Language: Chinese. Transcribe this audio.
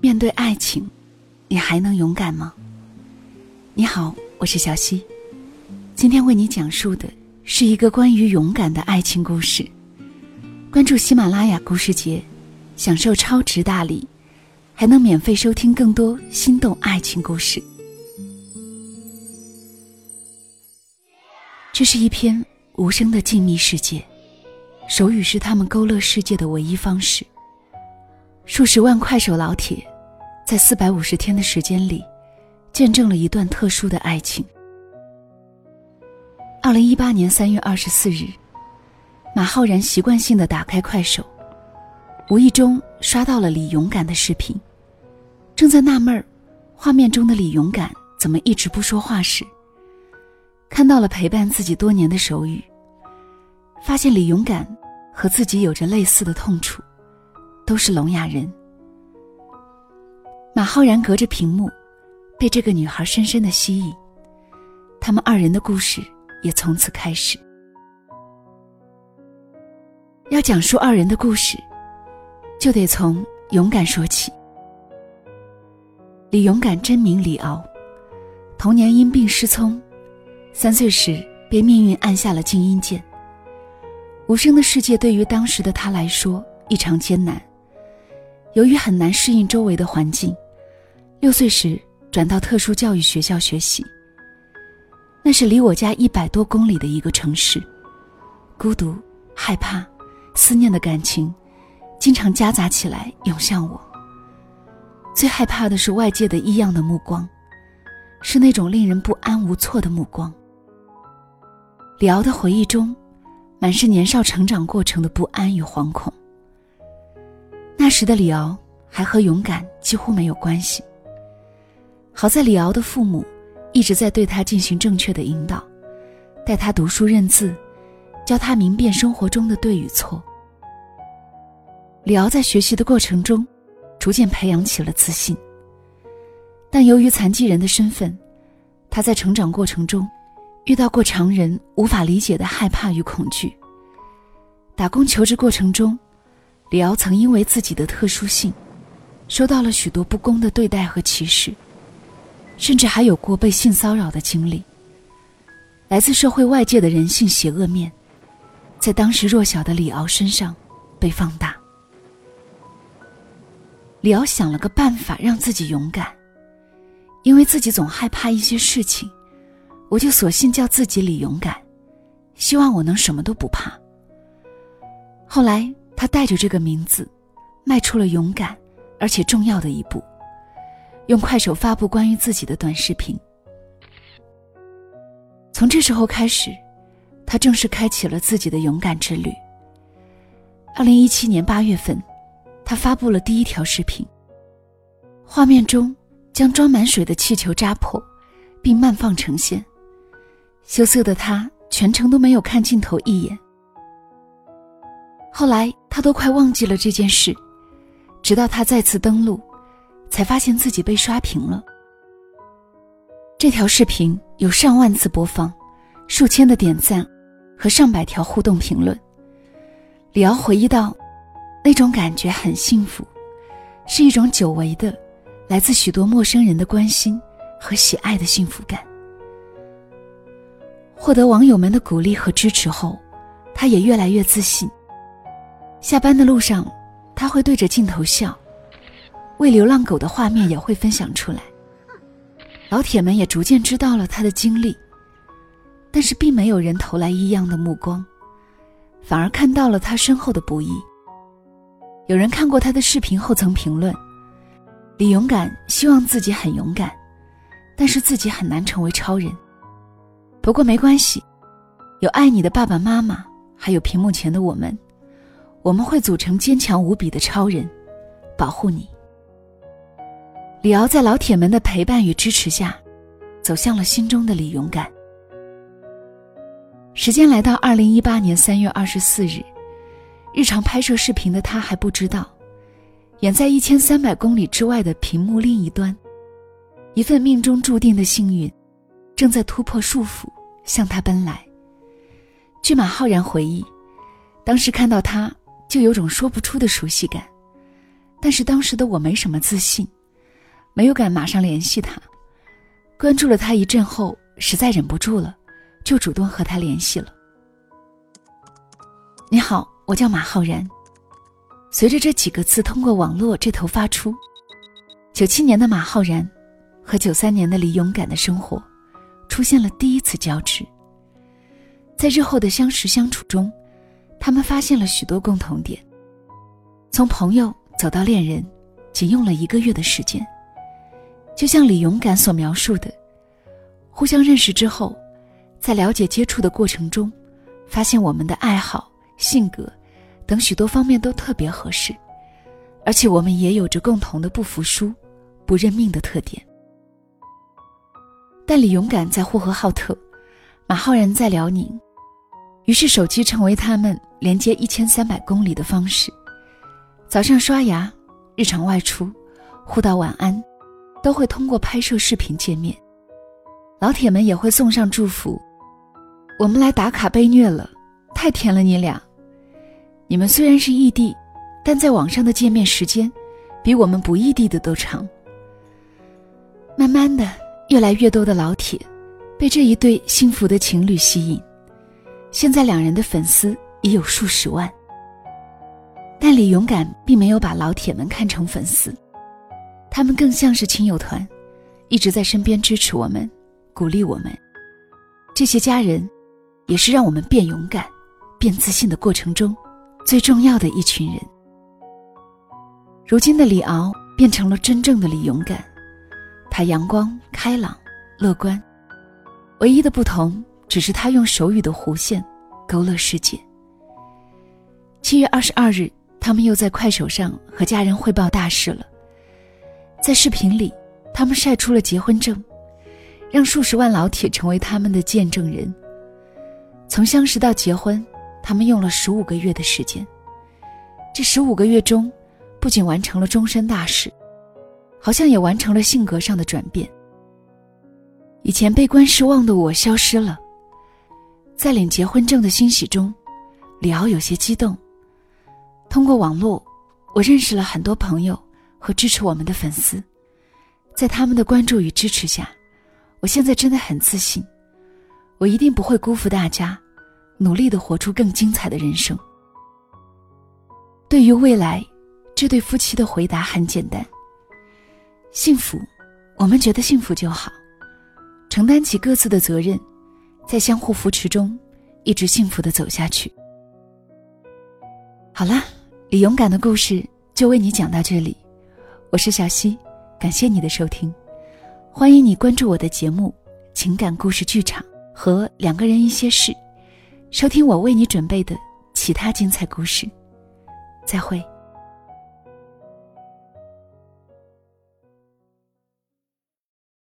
面对爱情，你还能勇敢吗？你好，我是小溪，今天为你讲述的是一个关于勇敢的爱情故事。关注喜马拉雅故事节，享受超值大礼，还能免费收听更多心动爱情故事。这是一篇无声的静谧世界，手语是他们勾勒世界的唯一方式。数十万快手老铁，在四百五十天的时间里，见证了一段特殊的爱情。二零一八年三月二十四日，马浩然习惯性的打开快手，无意中刷到了李勇敢的视频。正在纳闷儿，画面中的李勇敢怎么一直不说话时，看到了陪伴自己多年的手语，发现李勇敢和自己有着类似的痛楚。都是聋哑人。马浩然隔着屏幕，被这个女孩深深的吸引，他们二人的故事也从此开始。要讲述二人的故事，就得从勇敢说起。李勇敢真名李敖，童年因病失聪，三岁时被命运按下了静音键。无声的世界对于当时的他来说异常艰难。由于很难适应周围的环境，六岁时转到特殊教育学校学习。那是离我家一百多公里的一个城市，孤独、害怕、思念的感情，经常夹杂起来涌向我。最害怕的是外界的异样的目光，是那种令人不安无措的目光。李敖的回忆中，满是年少成长过程的不安与惶恐。那时的李敖还和勇敢几乎没有关系。好在李敖的父母一直在对他进行正确的引导，带他读书认字，教他明辨生活中的对与错。李敖在学习的过程中，逐渐培养起了自信。但由于残疾人的身份，他在成长过程中遇到过常人无法理解的害怕与恐惧。打工求职过程中。李敖曾因为自己的特殊性，受到了许多不公的对待和歧视，甚至还有过被性骚扰的经历。来自社会外界的人性邪恶面，在当时弱小的李敖身上被放大。李敖想了个办法让自己勇敢，因为自己总害怕一些事情，我就索性叫自己李勇敢，希望我能什么都不怕。后来。他带着这个名字，迈出了勇敢而且重要的一步，用快手发布关于自己的短视频。从这时候开始，他正式开启了自己的勇敢之旅。二零一七年八月份，他发布了第一条视频，画面中将装满水的气球扎破，并慢放呈现。羞涩的他全程都没有看镜头一眼。后来他都快忘记了这件事，直到他再次登录，才发现自己被刷屏了。这条视频有上万次播放，数千的点赞，和上百条互动评论。李敖回忆道：“那种感觉很幸福，是一种久违的，来自许多陌生人的关心和喜爱的幸福感。”获得网友们的鼓励和支持后，他也越来越自信。下班的路上，他会对着镜头笑，喂流浪狗的画面也会分享出来。老铁们也逐渐知道了他的经历，但是并没有人投来异样的目光，反而看到了他身后的不易。有人看过他的视频后曾评论：“李勇敢希望自己很勇敢，但是自己很难成为超人。不过没关系，有爱你的爸爸妈妈，还有屏幕前的我们。”我们会组成坚强无比的超人，保护你。李敖在老铁们的陪伴与支持下，走向了心中的李勇敢。时间来到二零一八年三月二十四日，日常拍摄视频的他还不知道，远在一千三百公里之外的屏幕另一端，一份命中注定的幸运，正在突破束缚向他奔来。据马浩然回忆，当时看到他。就有种说不出的熟悉感，但是当时的我没什么自信，没有敢马上联系他。关注了他一阵后，实在忍不住了，就主动和他联系了。你好，我叫马浩然。随着这几个字通过网络这头发出，九七年的马浩然和九三年的李勇敢的生活出现了第一次交织。在日后的相识相处中，他们发现了许多共同点。从朋友走到恋人，仅用了一个月的时间。就像李勇敢所描述的，互相认识之后，在了解接触的过程中，发现我们的爱好。性格等许多方面都特别合适，而且我们也有着共同的不服输、不认命的特点。但李勇敢在呼和浩特，马浩然在辽宁，于是手机成为他们连接一千三百公里的方式。早上刷牙、日常外出、互道晚安，都会通过拍摄视频见面。老铁们也会送上祝福。我们来打卡被虐了，太甜了你俩。你们虽然是异地，但在网上的见面时间，比我们不异地的都长。慢慢的，越来越多的老铁被这一对幸福的情侣吸引，现在两人的粉丝已有数十万。但李勇敢并没有把老铁们看成粉丝，他们更像是亲友团，一直在身边支持我们，鼓励我们。这些家人，也是让我们变勇敢、变自信的过程中。最重要的一群人。如今的李敖变成了真正的李勇敢，他阳光开朗、乐观，唯一的不同只是他用手语的弧线勾勒世界。七月二十二日，他们又在快手上和家人汇报大事了。在视频里，他们晒出了结婚证，让数十万老铁成为他们的见证人。从相识到结婚。他们用了十五个月的时间，这十五个月中，不仅完成了终身大事，好像也完成了性格上的转变。以前悲观失望的我消失了，在领结婚证的欣喜中，李敖有些激动。通过网络，我认识了很多朋友和支持我们的粉丝，在他们的关注与支持下，我现在真的很自信，我一定不会辜负大家。努力的活出更精彩的人生。对于未来，这对夫妻的回答很简单：幸福，我们觉得幸福就好，承担起各自的责任，在相互扶持中，一直幸福的走下去。好啦，李勇敢的故事就为你讲到这里，我是小溪，感谢你的收听，欢迎你关注我的节目《情感故事剧场》和两个人一些事。收听我为你准备的其他精彩故事，再会。